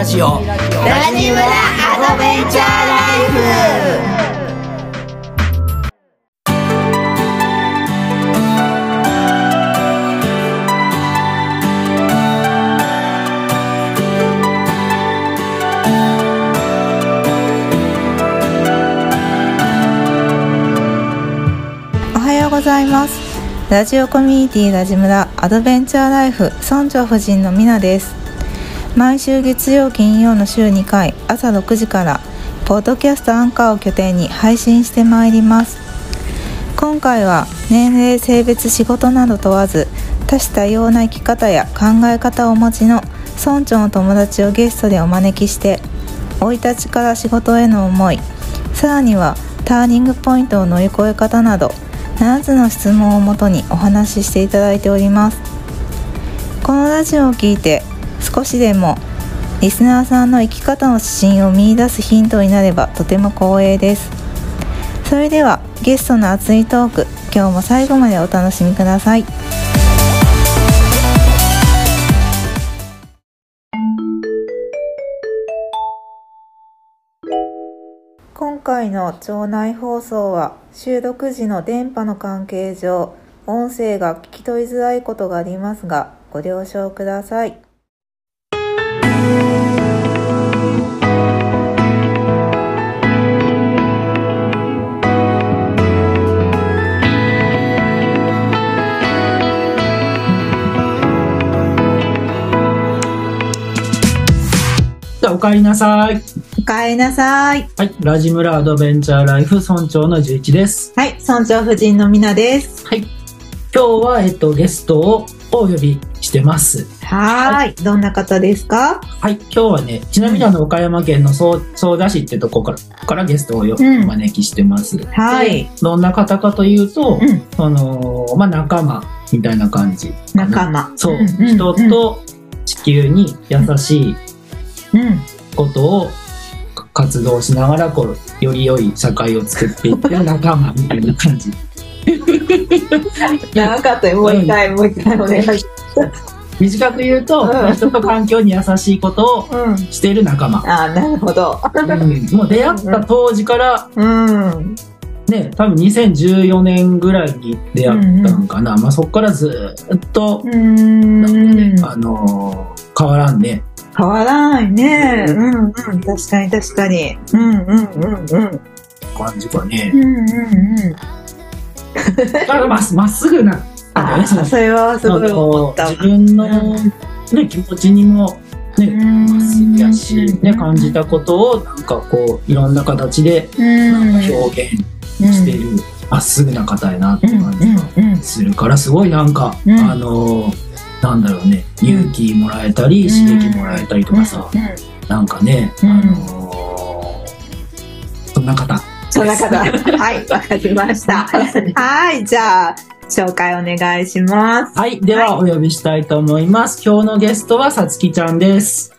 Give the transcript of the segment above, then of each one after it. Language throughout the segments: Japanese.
ラジオ。ラジムラアドベンチャーライフ。ございます。ラジオコミュニティラジムラアドベンチャーライフ村長夫人のみなです。毎週月曜金曜の週2回朝6時からポッドキャストアンカーを拠点に配信してまいります。今回は年齢性別仕事など問わず多種多様な生き方や考え方をお持ちの村長の友達をゲストでお招きして生い立ちから仕事への思いさらにはターニングポイントを乗り越え方など7つの質問をもとにお話ししていただいております。このラジオを聞いて少しでもリスナーさんの生き方の指針を見出すヒントになればとても光栄です。それではゲストの熱いトーク今日も最後までお楽しみください。今回の町内放送は収録時の電波の関係上音声が聞き取りづらいことがありますがご了承ください。じゃあおかえりなさい。おかえりなさい。はいラジムラアドベンチャーライフ村長の11です。はい村長夫人のみなです。はい今日はえっとゲストをお呼びしてます。はーい。どんな方ですか？はい今日はねちなみにあの岡山県の総総田市ってとこからからゲストをよ、うん。お招きしてます。はい。でどんな方かというと、うん。そのまあ仲間みたいな感じ仲間。そう、人と地球に優しいうんことを活動しながらこうより良い社会を作っていってる仲間みたいな感じ。長かったよもう一回、もう一回お願いし短く言うと、うん。人と環境に優しいことをうんしている仲間、あーなるほど。うん。もう出会った当時からうん。ね多分2014年ぐらいに出会ったのかな、まあ、そこからずっと、うん。あのー変わらんね変わらないね。うん。うん確かに確かに。うんうんうんうん。感じがね。うんうんうん。だからまっまっすぐな。あねそのあそれはすごい思った。わ自分の、ね、気持ちにもねまっすぐやし、ね、感じたことをなんかこういろんな形でなんか表現してるまっすぐな方やなって感じがするからすごいなんか、うん。あのなんだろうね。勇気もらえたり刺激もらえたりとかさ、なんかね、うん。あのそんな方。そんな方。はいわかりました。はいじゃあ紹介お願いします。はいではお呼びしたいと思います。今日のゲストはさつきちゃんです。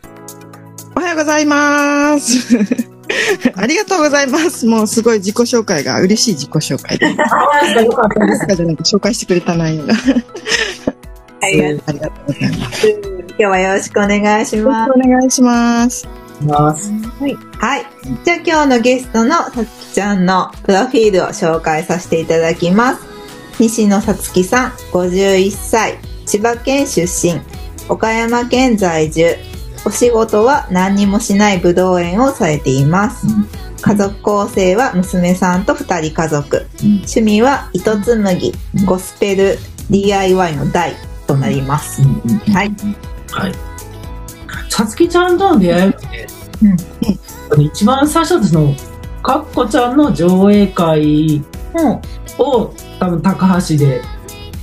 おはようございます。ありがとうございます。もうすごい自己紹介が嬉しい自己紹介で。あよかったです。じゃなくて紹介してくれた内容が。ありがとうありがとうございます。よ今日はよろしくお願いしまろしくお願いします。ますすはい、はい、じゃあ今日のゲストのさつきちゃんのプロフィールを紹介させていただきます。西野さつきさん51歳千葉県出身。岡山県在住。お仕事は何にもしないぶどう園をされています。うん。家族構成は娘さんと2人家族。うん。趣味は糸紡ぎゴスペル DIY の台となります。うんうんうんはい。はい。さつきちゃんとの出会いって、うん。一番最初そのかっこちゃんの上映会を多分高橋で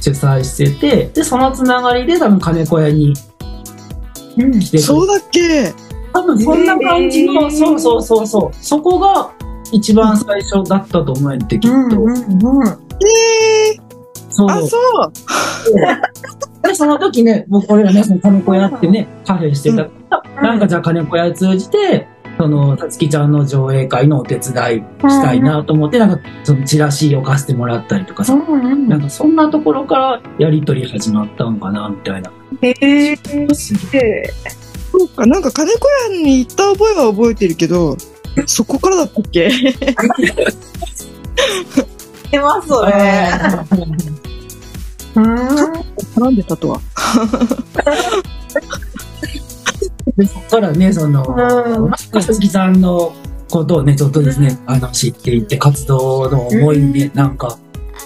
主催しててでそのつながりで多分金子屋にうん。来てくれそうだっけ？多分そんな感じの、へー。そうそうそうそう。そこが一番最初だったと思えってきっと、うんうんうん。えー、そう。あ、そう。でその時ね僕俺らねその金子屋ってねカフェしてた。から、なんかじゃあ金子屋通じてそのさつきちゃんの上映会のお手伝いしたいなと思って、なんかそのチラシを貸してもらったりとかさ、うんなんかそんなところからやりとり始まったんかなみたいな。へえ。気がするでそうか、なんか金子屋に行った覚えは覚えてるけど、そこからだったっけ？出ますそれ。うん。絡んでたとは。でそっからね、その、うんまさきさんのことをね、ちょっとですね、あの、知っていって、活動の思いね、なんか、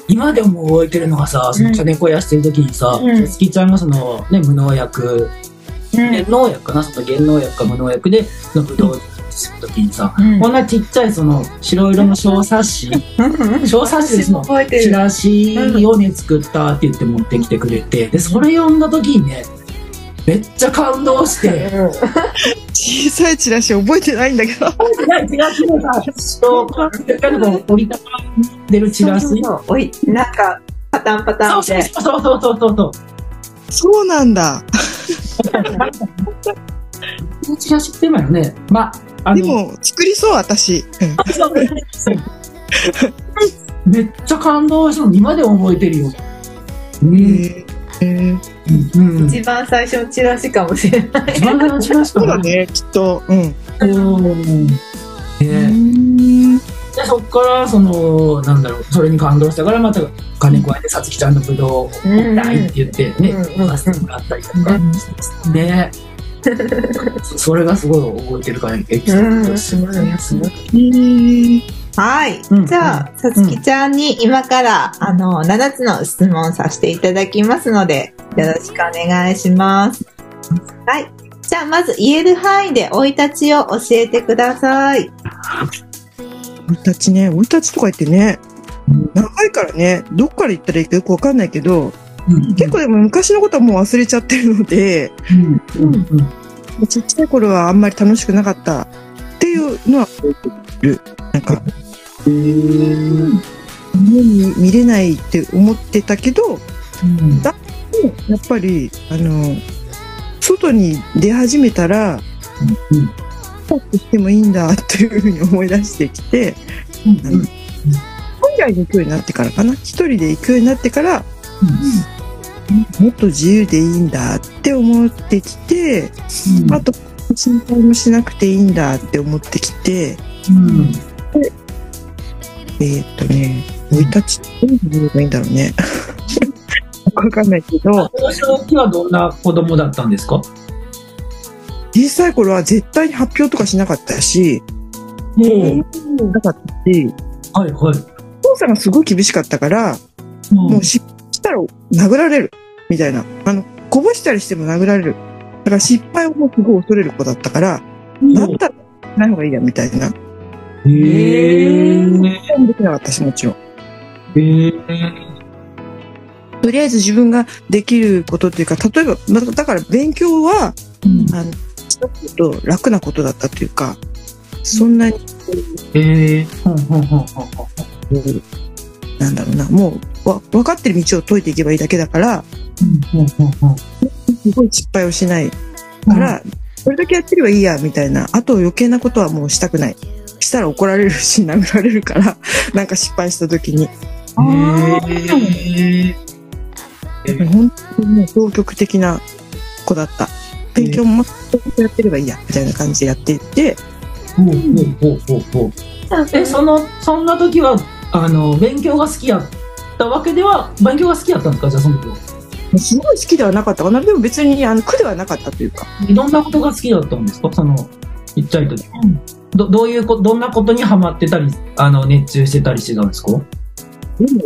今でも覚えてるのがさ、その金子屋してる時にさ、うん。さつきちゃんがその、ね、無農薬、減農薬かな、その減農薬か無農薬で、そのぶどうする時にさ、うんこんなちっちゃいその白色の小冊子、小冊子でその覚えてる。チラシをね、作ったって言って持ってきてくれて、で、それ読んだ時にね、めっちゃ感動して、小さいチラシ覚えてないんだけど。チラシのさ、そう、折りたたんでるチラシ。おい、なんか、パタンパタンで。そうそうそうそうそうそう。そうなんだ。このチラシって今よね、まあ、あの、でも、作りそう、私。うんめっちゃ感動したの、今でも覚えてるよ。うん。へーうん。一番最初のチラシかもしれない。一番最初のチラシかなそうだね、きっと。うん。うん。ねうんで、そっから、その、なんだろう、それに感動したから、また、金子屋でさつきちゃんのぶどうをうんないって言ってね、うんうん出してもらったりとか、ね。そそれがすごい覚えてるから、エピソードとしてもねすごいはい。うんじゃあ、さつきちゃんに今から、あの、7つの質問させていただきますので、よろしくお願いします。はい。じゃあ、まず言える範囲で生い立ちを教えてください。生い立ちね、生い立ちとか言ってね、長いからね、どっから行ったらいいかよくわかんないけど、うん結構でも昔のことはもう忘れちゃってるので、うんうんうん。ちっちゃい頃はあんまり楽しくなかったっていうのは覚えてる。なんか、家に見れないって思ってたけど、うん。やっぱり、あの、外に出始めたら、うん帰ってきてもいいんだっていうふうに思い出してきて、うんうん海外に行くようになってからかな。一人で行くようになってから、もっと自由でいいんだって思ってきて、あと、心配もしなくていいんだって思ってきて、うん。えーっとね、生い立ちどう言えばいいんだろうね。わかんないけど、幼少期はどんな子供だったんですか？小さい頃は絶対に発表とかしなかったし、なかったし、はいはい。お父さんがすごい厳しかったから、もう失敗したら殴られる、みたいな。あの、こぼしたりしても殴られる。だから失敗をもうすごい恐れる子だったから、だったらない方がいいや、みたいな。へえ。できなかったし、もちろん。へえ。とりあえず自分ができることっていうか、例えば、まだから勉強は、あの、ちょっと楽なことだったというか、そんなに、へえ。ほんほんほんほんほんなんだろうな、もう、わ、分かってる道を解いていけばいいだけだから、すごい失敗をしないから、それだけやってればいいや、みたいな。あと余計なことはもうしたくない。したら怒られるし、殴られるから、なんか失敗した時に。へえ。本当にね、消極的な子だった。勉強も全くやってればいいや、みたいな感じでやっていって、ほうほうほうほうほう。え、その、そんな時は、あの、勉強が好きやったわけでは、勉強が好きやったんですか？じゃあその時は。すごい好きではなかったかな。でも別にあの苦ではなかったというか。どんなことが好きだったんですか？その、ちっちゃい時。ど、どういうこ、どんなことにハマってたり、あの、熱中してたりしてたんですか？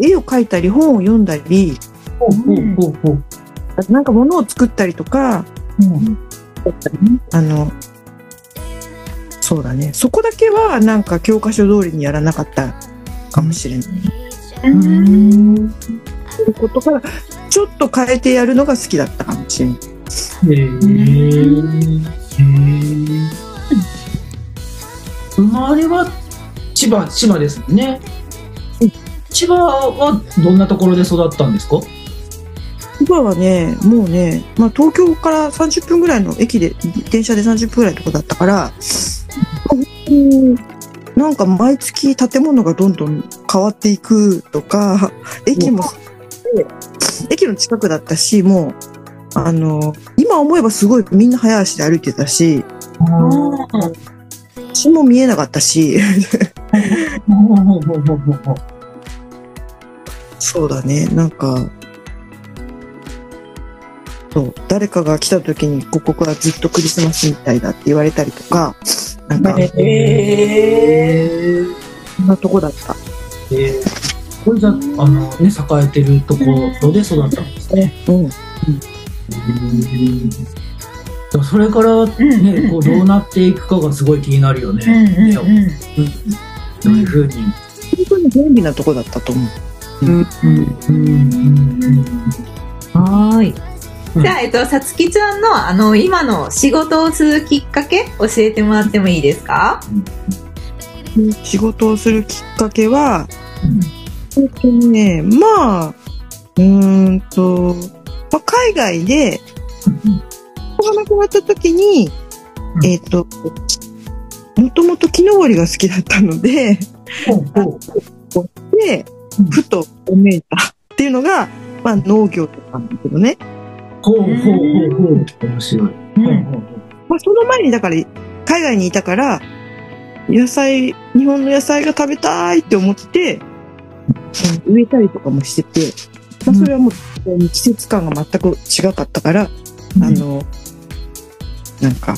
絵を描いたり、本を読んだり、ほうほうほう。なんか物を作ったりとか、あの、そうだね。そこだけはなんか教科書通りにやらなかったかもしれない。うん。そういうことから、ちょっと変えてやるのが好きだったかもしれない。へえ。へえ。生まれは千葉、千葉ですね。千葉はどんなところで育ったんですか？今はね、もうね、まあ東京から30分ぐらいの駅で、電車で30分ぐらいのとこだったから、うんなんか毎月建物がどんどん変わっていくとか、駅も、駅の近くだったし、もあの、今思えばすごいみんな早足で歩いてたし、血も見えなかったし、そうだね、なんか、そう、誰かが来た時に、ここはずっとクリスマスみたいだって言われたりとか、なんか、えー。そんなとこだった。えーこれじゃあのね栄えてるところで育ったんですね。うん。それからね、こうどうなっていくかがすごい気になるよね。ねどういうふうに。本当に便利なとこだったと思う。うん。うん。うん。はーい。うん。じゃあ、えっと、さつきちゃんの、あの、今の仕事をするきっかけ、教えてもらってもいいですか？仕事をするきっかけは、本当にね、まあ、うーんと、まあ、海外で、子が亡くなった時に、うんえっ、と、もともと木登りが好きだったので、でうん、ふと思えたっていうのが、まあ農業とかなんだけどね。ほうほうほうほう。面白い。まあその前にだから、海外にいたから、野菜、日本の野菜が食べたいって思って、うん植えたりとかもしてて、まあそれはもう季節感が全く違かったから、あの、なんか、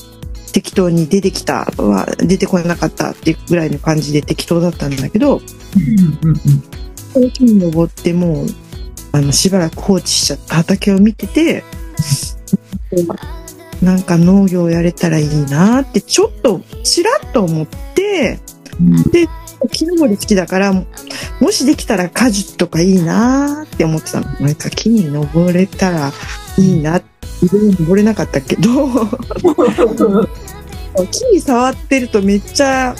適当に出てきたは出てこなかったっていうぐらいの感じで適当だったんだけど、うんうんうん木に登ってもう、あの、しばらく放置しちゃった畑を見てて、なんか農業やれたらいいなって、ちょっと、ちらっと思って、木登り好きだから、もしできたら果樹とかいいなって思ってたの。なんか木に登れたらいいなって、登れなかったけど、木に触ってるとめっちゃ、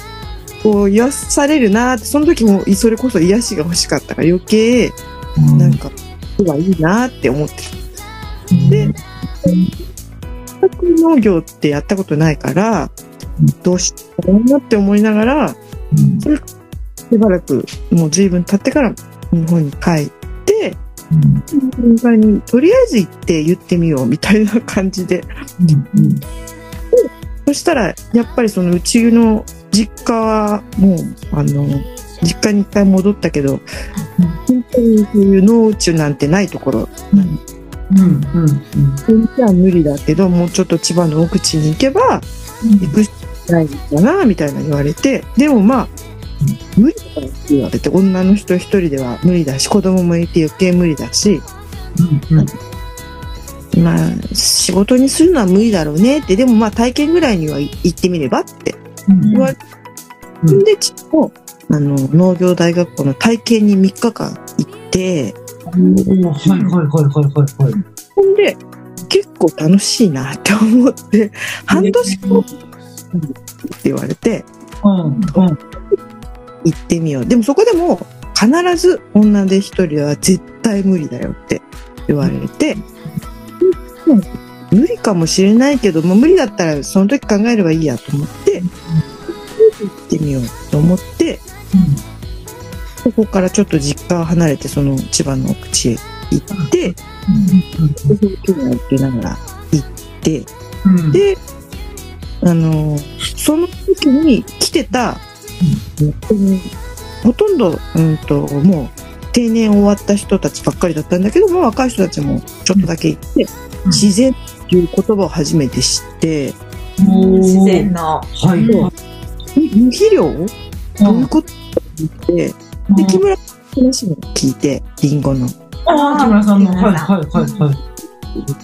こう、癒されるなって、その時もそれこそ癒しが欲しかったから余計、なんか、木はいいなって思ってた。で、農業ってやったことないから、どうしようかなって思いながら、それしばらくもう随分経ってから日本に帰って、本当にとりあえず行って言ってみようみたいな感じで。そしたら、やっぱりそのうちの実家はもう、あの、実家に一回戻ったけど、本当にそういう農地なん。てないところ、うん。うん。本当は無理だけど、もうちょっと千葉の奥地に行けば、行くしないかな、みたいな言われて、でもまあ、無理だからって言われて、女の人一人では無理だし、子供もいて余計無理だし、うんまあ、仕事にするのは無理だろうねって、でもまあ体験ぐらいには行ってみればってうん言われて、うんで、ちょっと、あの、農業大学校の体験に3日間行って、おーはいはいはいはいはいはい。ほんで、結構楽しいなって思って、半年後って言われて、うんうん。行ってみよう。でもそこでも、必ず女で一人は絶対無理だよって言われて、うん。無理かもしれないけど、まあ、無理だったらその時考えればいいやと思って、行ってみようと思って、そこからちょっと実家を離れて、その千葉の奥地へ行って、でその距離を受けながら行って、うん。で、あの、その時に来てた、うんほとんど、うんと、もう定年終わった人たちばっかりだったんだけども、若い人たちもちょっとだけいて、うん。自然っていう言葉を初めて知って、自然の。はい。無肥料？どういうこと？って、で、木村の話も聞いて、リンゴの。ああ木村さんの。はい木村さんはいはいは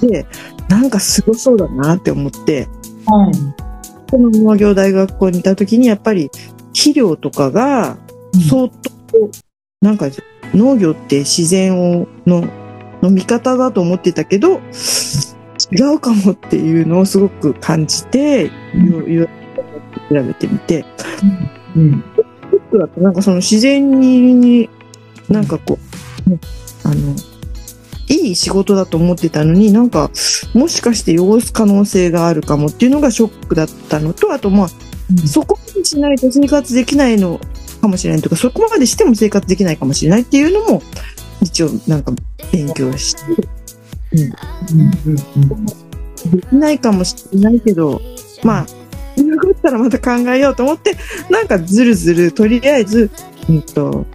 い。で、なんかすごそうだなって思って、うんこの農業大学校にいた時にやっぱり肥料とかが相当、なんか農業って自然をのの味方だと思ってたけど違うかもっていうのをすごく感じて、うん。調べてみて。うん。僕だとなんかその自然になんかこう、ねあのいい仕事だと思ってたのになんかもしかして汚す可能性があるかもっていうのがショックだったのとあとまあそこまでしないと生活できないのかもしれないとか、そこまでしても生活できないかもしれないっていうのも、一応なんか勉強して、うん。うん。できないかもしれないけど、まあ、なかったらまた考えようと思って、なん。かずるずる、とりあえず、うん。と、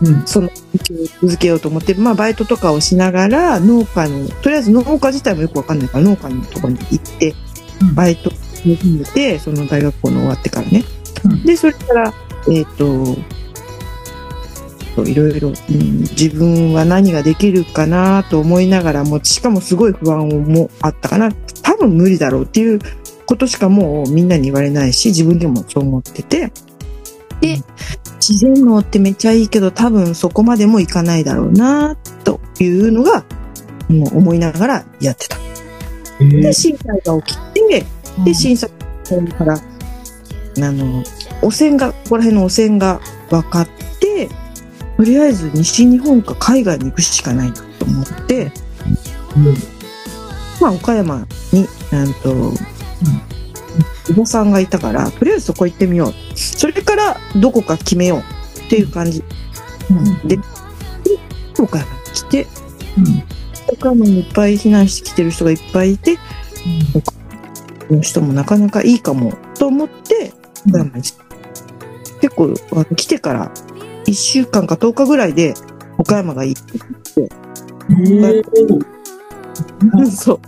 うん。その続けようと思って、まあ、バイトとかをしながら、農家に、とりあえず農家自体もよくわかんないから、農家のところに行ってうん、バイトを始めて、その大学校の終わってからね。うんで、それから、えっ、と、そういろいろ、うん、自分は何ができるかなと思いながらも、しかもすごい不安もあったかな。多分無理だろうっていうことしかもうみんなに言われないし、自分でもそう思ってて。で、自然農ってめっちゃいいけど、多分そこまでもいかないだろうな、というのが、もう思いながらやってた。えー。で、震災が起きて、で、震災から、あの、汚染が、ここら辺の汚染が分かって、とりあえず西日本か海外に行くしかないなと思って、うん。まあ、岡山に、なんと、おばさんがいたから、とりあえずそこ行ってみよう。それから、どこか決めようっていう感じ。うん。で、で岡山に来て、うん。岡山にいっぱい避難してきてる人がいっぱいいて、この人もなかなかいいかもと思って、岡山に来た結構、あの来てから1週間か10日ぐらいで岡山がいいって。言って、う んそう。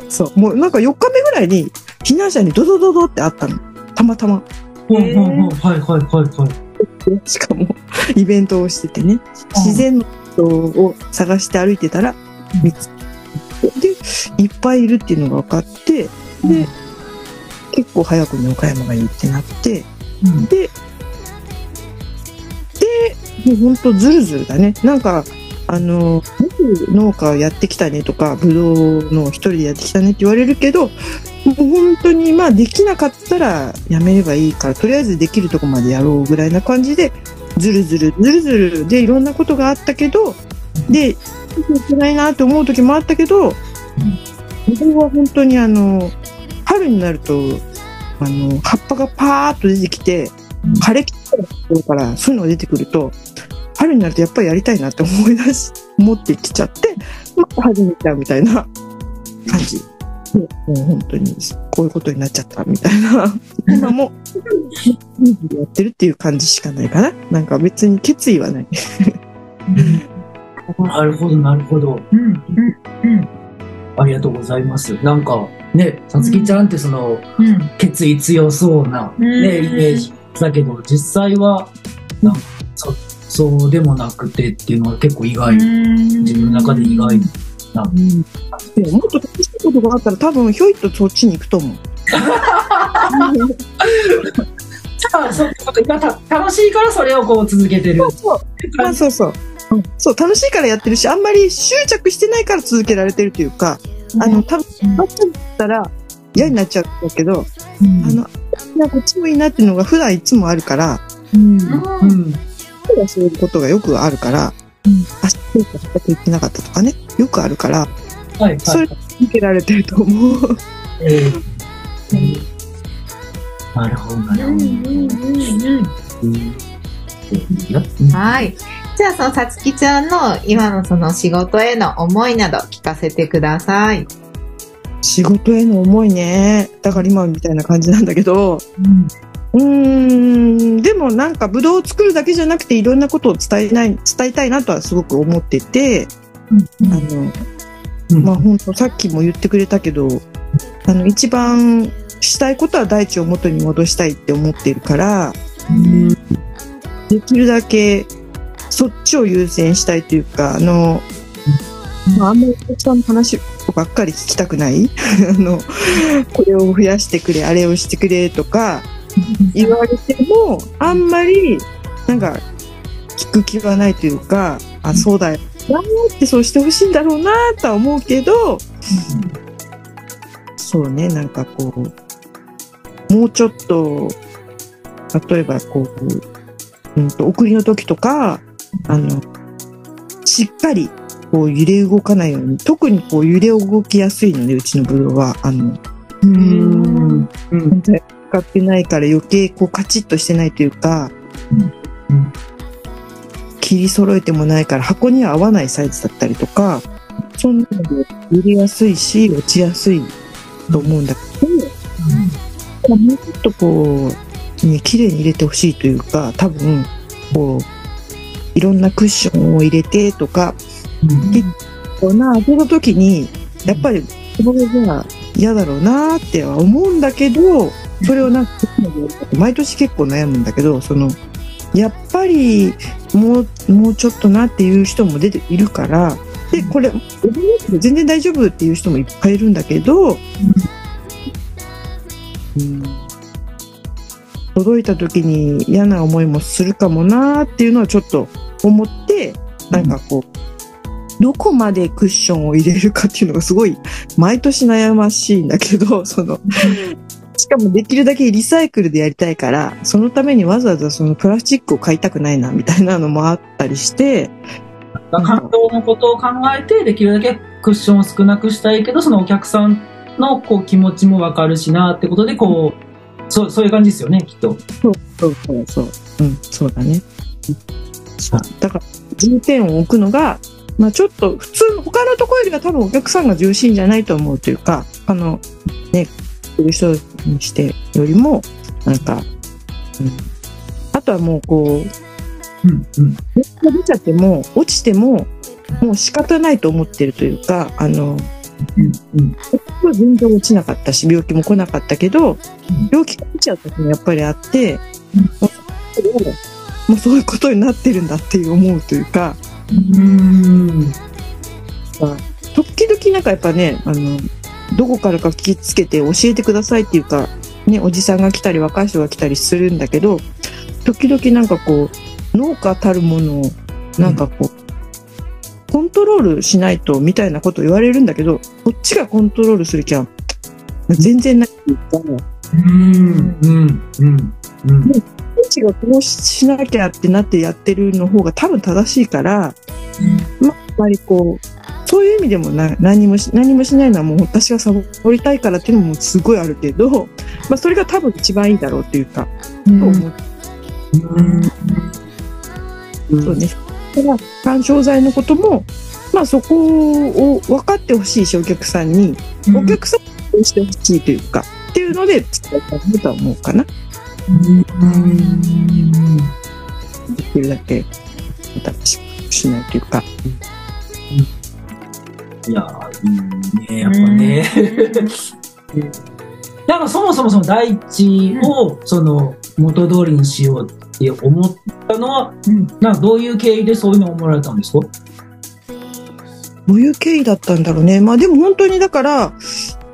そう。もうなんか4日目ぐらいに避難者にドドドドってあったの。たまたま。はいはいはいはい。しかもイベントをしててね。自然の人を探して歩いてたら見つけて、で、いっぱいいるっていうのが分かって、で、結構早くに岡山がいいってなって、うんで、で、もうほんとずるずるだね。なんか、あの、農家やってきたねとか、ぶどうの一人でやってきたねって言われるけど、もう本当にまあできなかったらやめればいいから、とりあえずできるとこまでやろうぐらいな感じで、ずるずる、ずるずるでいろんなことがあったけど、で、いけないなって思う時もあったけど、これは本当にあの、春になると、あの、葉っぱがパーッと出てきて、枯れきったところからそういうのが出てくると、春になるとやっぱりやりたいなって思い出し、思ってきちゃって、また始めちゃうみたいな感じ。でもう本当にこういうことになっちゃったみたいな。今も、やってるっていう感じしかないかな。なんか別に決意はない。なるほど、なるほど。うん、うん、うん。ありがとうございます。なんか、ね、さつきちゃんってその、うん。決意強そうな、うんね、イメージだけど、実際は、なんか、そそうでもなくてっていうのは結構意外。自分の中で意外な。でももっと楽しいことがあったら多分ひょいっとそっちに行くと思う。あそうたた楽しいからそれをこう続けてる。そうまあそうそう。うんそう、楽しいからやってるし、あんまり執着してないから続けられてるというか、あの、多分、ばっかりだったら嫌になっちゃうんだけど、あの、なんかこっちもいいなっていうのが普段いつもあるから、うん。普段そういうことがよくあるから、うんあ、そうか、畑行ってなかったとかね、よくあるから、はい、はい。それ続けられてると思う。えーなるほど、なるほど。うんいやうんはい。じゃあ、そのさつきちゃんの今のその仕事への思いなど聞かせてください。仕事への思いね。だから今みたいな感じなんだけど、うーん、でもなんかブドウを作るだけじゃなくていろんなことを伝えない、伝えたいなとはすごく思ってて、あの、うん。まあ本当さっきも言ってくれたけど、あの一番したいことは大地を元に戻したいって思っているから、できるだけそっちを優先したいというか、あの、まあ、あんまりお客さんの話ばっかり聞きたくない？あの、これを増やしてくれ、あれをしてくれとか言われても、あんまり、なんか、聞く気はないというか、あ、そうだよなーってそうしてほしいんだろうなーとは思うけど、そうね、なんかこう、もうちょっと、例えばこう、うんと、送りの時とか、あの、しっかり、こう揺れ動かないように、特にこう揺れ動きやすいので、うちのブドウは、あの、うん。うん。使ってないから余計こうカチッとしてないというか、うん切り揃えてもないから箱には合わないサイズだったりとか、そんなので入れやすいし、落ちやすいと思うんだけど、もうちょっとこう、ね、綺麗に入れてほしいというか、多分、こう、いろんなクッションを入れてとか、結構な、当てた時に、やっぱり、これじゃ嫌だろうなっては思うんだけど、それをなんか、毎年結構悩むんだけど、その、やっぱり、もう、もうちょっとなっていう人も出ているから、で、これ、全然大丈夫っていう人もいっぱいいるんだけど、うん届いた時に嫌な思いもするかもなっていうのはちょっと思って、なんかこう、どこまでクッションを入れるかっていうのがすごい毎年悩ましいんだけど、その、かもできるだけリサイクルでやりたいから、そのためにわざわざそのプラスチックを買いたくないなみたいなのもあったりして、感動のことを考えて、できるだけクッションを少なくしたいけど、そのお客さんのこう気持ちもわかるしなってことで、こう、そう、そういう感じですよね、きっと。そうそうそうそう。うん、そうだね。だから、重点を置くのが、まあちょっと普通、他のところよりは多分お客さんが重心じゃないと思うというか、あの、ね、来る人にしてよりも、なんか、うん、あとはもうこう、うん、うん。出ちゃっても、落ちても、もう仕方ないと思ってるというか、あの、うん、うん。僕は全然落ちなかったし、病気も来なかったけど、病気が来ちゃった時もやっぱりあって、もうもうそういうことになってるんだっていう思うというか、うん。時々なんかやっぱね、あの、どこからか聞きつけて教えてくださいっていうか、ね、おじさんが来たり若い人が来たりするんだけど、時々なんかこう、農家たるものを、なんかこう、コントロールしないとみたいなことを言われるんだけど、こっちがコントロールする気は全然ないっていううん、うん、うん。うん。がこうしなきゃってなってやってるの方が多分正しいから、まあ、やっぱりこう、そういう意味でもな何もし何もしないのはもう私がサボりたいからっていうのもすごいあるけど、まあ、それが多分一番いいだろうっていうか、と思うそうね。だから、干渉剤のことも、まあそこを分かってほしいし、お客さんに、お客さんにしてほしいというか、っていうので伝えたいとは思うかな。できるだけ、新しないというか。いやー、いいね、やっぱね。なんかそもそもその第一を、その、元通りにしようって思ったのは、なんかどういう経緯でそういうのを思われたんですか？どういう経緯だったんだろうね。まあでも本当にだから、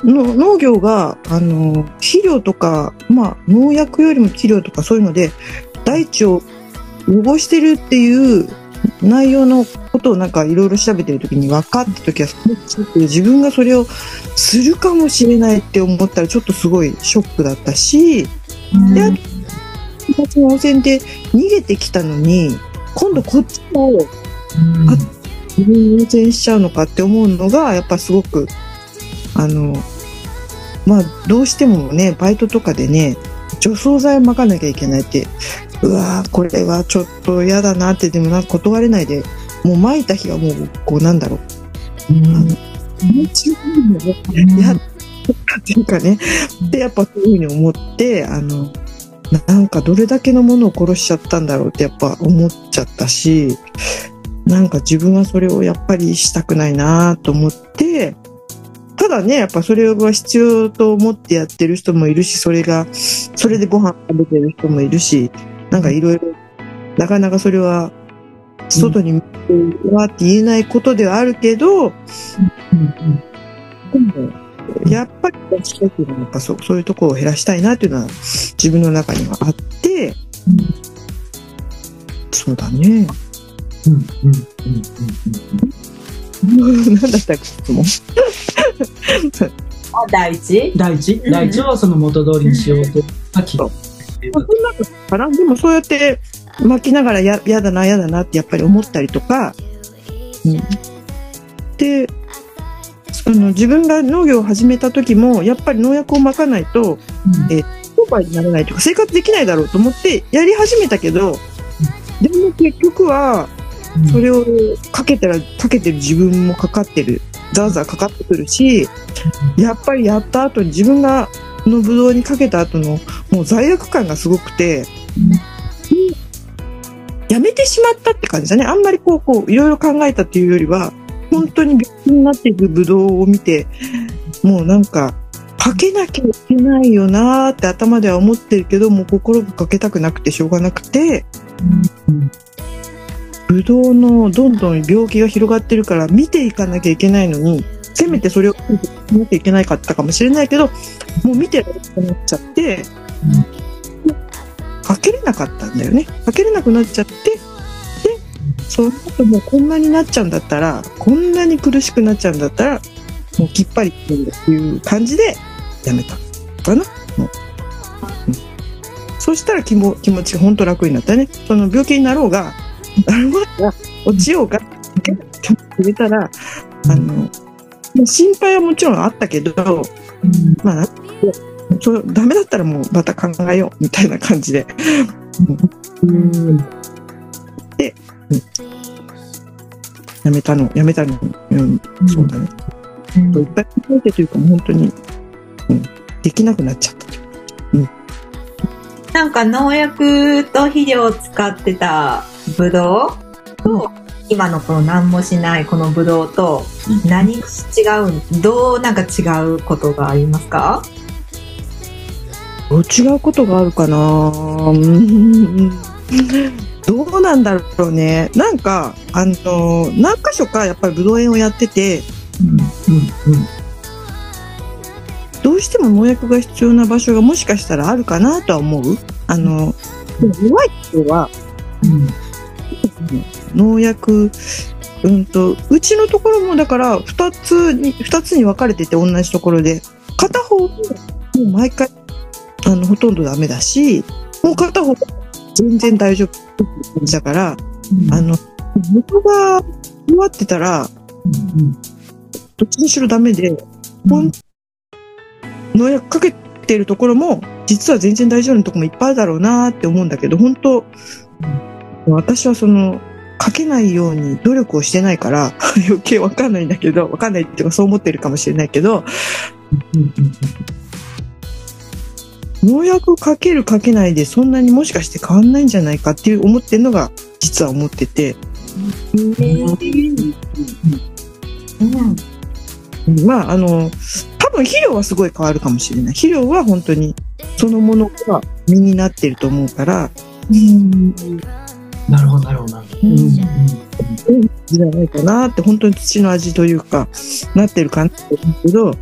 の農業が、あの、肥料とか、まあ農薬よりも肥料とかそういうので、大地を汚してるっていう内容のことをなんかいろいろ調べてる時に分かった時は、ちょっと自分がそれをするかもしれないって思ったらちょっとすごいショックだったし、で、あと、温泉で逃げてきたのに、今度こっちを自分に優先しちゃうのかって思うのが、やっぱすごく、あの、まあ、どうしてもね、バイトとかでね、除草剤をまかなきゃいけないって、うわーこれはちょっと嫌だなって、でもなんか断れないで、もう撒いた日はもう、こうなんだろう、いや、っていうかね、で、やっぱそういうふうに思って、あの、なん。かどれだけのものを殺しちゃったん。だろうってやっぱ思っちゃったし、なん。か自分はそれをやっぱりしたくないなと思って、ただね、やっぱそれは必要と思ってやってる人もいるし、それが、それでご飯食べてる人もいるし、なんかいろいろ、なかなかそれは、外に向けはって言えないことではあるけど、でもやっぱり私たちのやっぱそうそういうところを減らしたいなっていうのは自分の中にはあって、そうだね。なんだったっけ質問？あ、第一第一うん第一はその元通りにしようと。うそんかな。でもそうやって巻きながらややだな、やだなってやっぱり思ったりとか、うん、で、その自分が農業を始めた時も、やっぱり農薬をまかないと、え商売にならないとか生活できないだろうと思ってやり始めたけど、でも結局は、それをかけたら、かけてる自分もかかってるざわざわかかってくるし、やっぱりやった後に自分がのブドウにかけた後のもう罪悪感がすごくて、やめてしまったって感じだね。あんまりこう、こう、いろいろ考えたっていうよりは、本当に病気になっていくブドウを見て、もうなんか、かけなきゃいけないよなーって頭では思ってるけど、もう心がかけたくなくてしょうがなくて、ブドウのどんどん病気が広がってるから見ていかなきゃいけないのに、めてそれを見なきゃいけないかったかもしれないけど、もう見てられなくなっちゃって、かけれなかったんだよね。かけれなくなっちゃって、で、その後もうこんなになっちゃうんだったら、こんなに苦しくなっちゃうんだったら、もうきっぱりっていう感じでやめたかな。もうそしたら気も気持ち本当楽になったね。その病気になろうが、なろうが、落ちようが、って入れたら、あの、心配はもちろんあったけど、まあ、なんそうダメだったらもうまた考えようみたいな感じで。で、うん。やめたの、やめたの、うん、そうだね。いっぱい考えてというか、もう本当に、うん、できなくなっちゃった。なんか農薬と肥料を使ってたブドウと、今のこの何もしないこのブドウと何が違うどうなんか違うことがありますか？どう違うことがあるかな？うん。どうなんだろうね。なんか、あの、何箇所かやっぱりブドウ園をやってて、どうしても農薬が必要な場所がもしかしたらあるかなとは思う。あの、でも弱い人は農薬、うんと、うちのところもだから二つに、二つに分かれてて同じところで、片方ももう毎回、あの、ほとんどダメだし、もう片方全然大丈夫って感じだから、あの、元が弱ってたら、どっちにしろダメで、ほん農薬かけてるところも、実は全然大丈夫なところもいっぱいあるだろうなって思うんだけど、本当、私はその、かけないように努力をしてないから、余計わかんないんだけど、わかんないっていうかそう思ってるかもしれないけど、農薬かけるかけないでそんなにもしかして変わんないんじゃないかっていう思ってるのが実は思ってて、まああの、多分肥料はすごい変わるかもしれない。肥料は本当にそのものが身になってると思うから、うん。なるほど、なるほど、なるほど。じゃないかなって、本当に土の味というか、なってるかなって思うけど、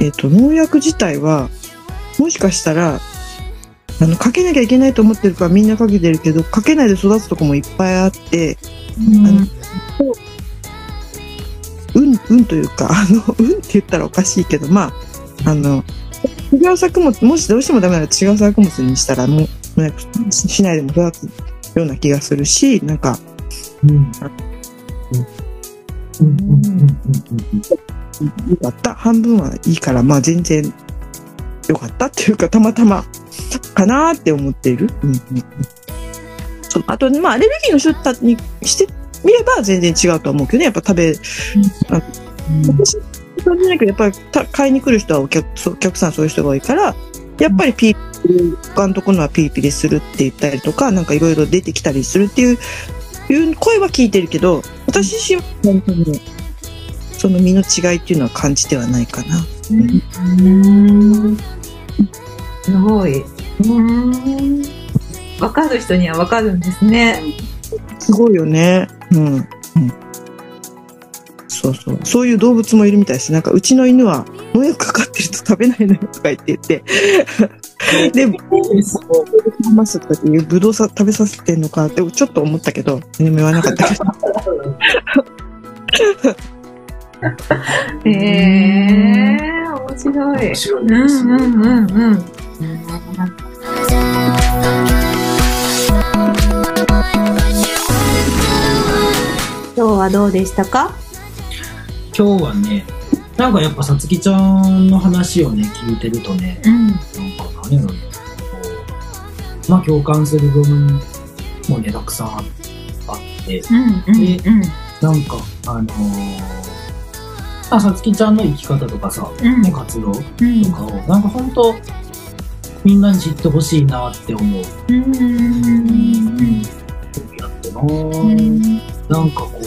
えっ、と、農薬自体は、もしかしたら、あの、かけなきゃいけないと思ってるからみん。なかけてるけど、かけないで育つとこもいっぱいあって、うん、うん。というか、あの、うん。って言ったらおかしいけど、まあ、あの、違う作物、もしどうしてもダメなら違う作物にしたら、もう、農薬しないでも育つような気がするし、なんか、よかった。半分はいいから、まあ全然よかったっていうか、たまたまかなって思っている。うん。うん。あと、まあアレルギーの人たにしてみれば全然違うと思うけどね。やっぱ食べ、あ私、感じないけど、やっぱりた買いに来る人はお客お客さん。そういう人が多いから、やっぱりピーピリ、他のところはピリピリするって言ったりとか、なんかいろいろ出てきたりするっていう、いう声は聞いてるけど、私自身は本当にねその身の違いっていうのは感じてはないかな。すごい。わかる人にはわかるんですね。すごいよね。うん。うん。そうそう。そういう動物もいるみたいです。なんか、うちの犬は農薬かかってると食べないのよとか言って言って。で、ますとかっていうブドウさ食べさせてんのかってちょっと思ったけど、何も言わなかったけど。へえー、面白い。面白いうんですね。うんうんうん。今日はどうでしたか？今日はね、なんかやっぱさつきちゃんの話をね、聞いてるとね、うん。なんか何やろね、こう。まあ共感する部分もね、たくさんあって、うんうんうん。なんか、あのーなさつきちゃんの生き方とかさ、うん。ね、活動とうん。かを、なんか本当みんなに知ってほしいなって思う。うんうん時やってな、うんなんかこう、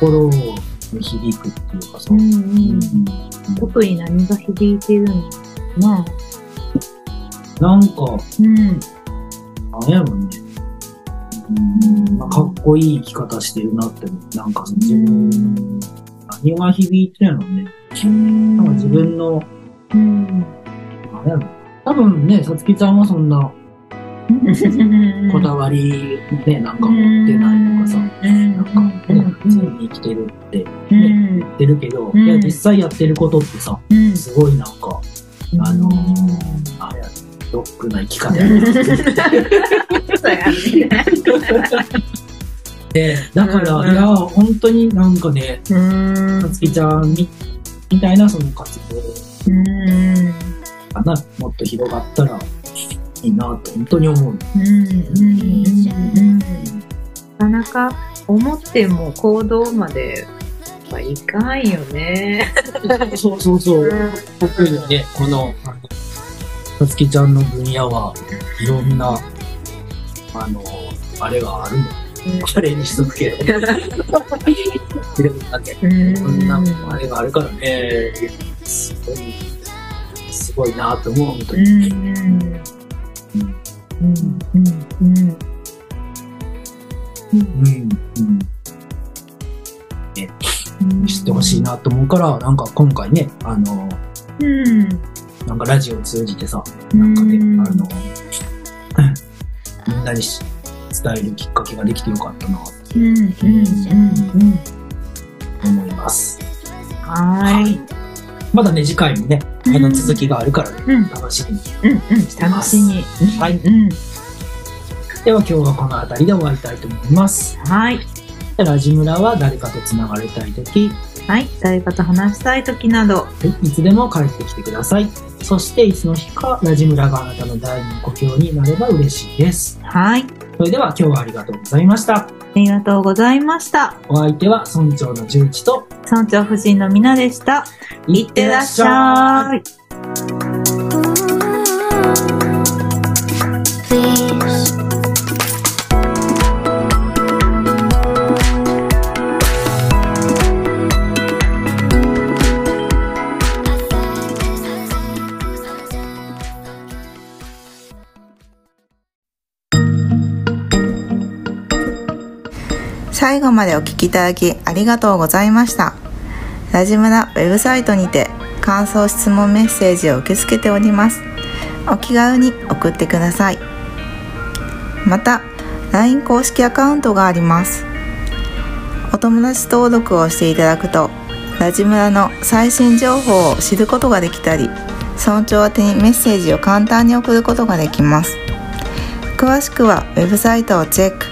心に響くっていうかさ、うんううん。ん特に何が響いてるのかななんか、うん。なんやろね、うん。まあかっこいい生き方してるなって思う、なんか自分、何が響いてるのね、なんか自分の、うん。なんやろ。多分ね、さつきちゃんはそんなこだわりね、なんか持ってないとかさ、なんかね、普通に生きてるってうん。言ってるけど、うん。いや実際やってることってさ、うん。すごいなんか、あのあれや、ロックな生き方やで、だから、うん。いや、本当になんかね、うん。さつきちゃんみみたいなその活動うんかな、もっと広がったらいいなと本当に思う。なかなか思っても行動まではいかん。よね。そうそうそう。特にね、このさつきちゃんの分野はいろんな、あの、あれがあるの。にしとくけど。なんいろん。なあれがあるからね、すごい、すごいなと思う、本当うん。に。うん。うん。うん。うん。うん。うん、うん。知ってほしいなと思うから、なんか今回ね、あの、うんなんかラジオを通じてさ、なんかね、うんあの、みんなにし伝えるきっかけができてよかったなとうんうんうん。思います。はい。まだね、次回もね、あのうん続きがあるからね、うん。楽しみに。うんうん楽しみ。はい。うんでは今日はこの辺りで終わりたいと思います。はい。ラジムラは誰かと繋がりたいとき、はい。誰かと話したい時など。はい。いつでも帰ってきてください。そしていつの日かラジムラがあなたの第二の故郷になれば嬉しいです。はい。それでは今日はありがとうございました。ありがとうございました。お相手は村長の重一と、村長夫人のみなでした。いってらっしゃい後までお聞きいただきありがとうございました。ラジムラウェブサイトにて感想質問メッセージを受け付けております。お気軽に送ってください。また LINE 公式アカウントがあります。お友達登録をしていただくとラジムラの最新情報を知ることができたり村長宛てにメッセージを簡単に送ることができます。詳しくはウェブサイトをチェック。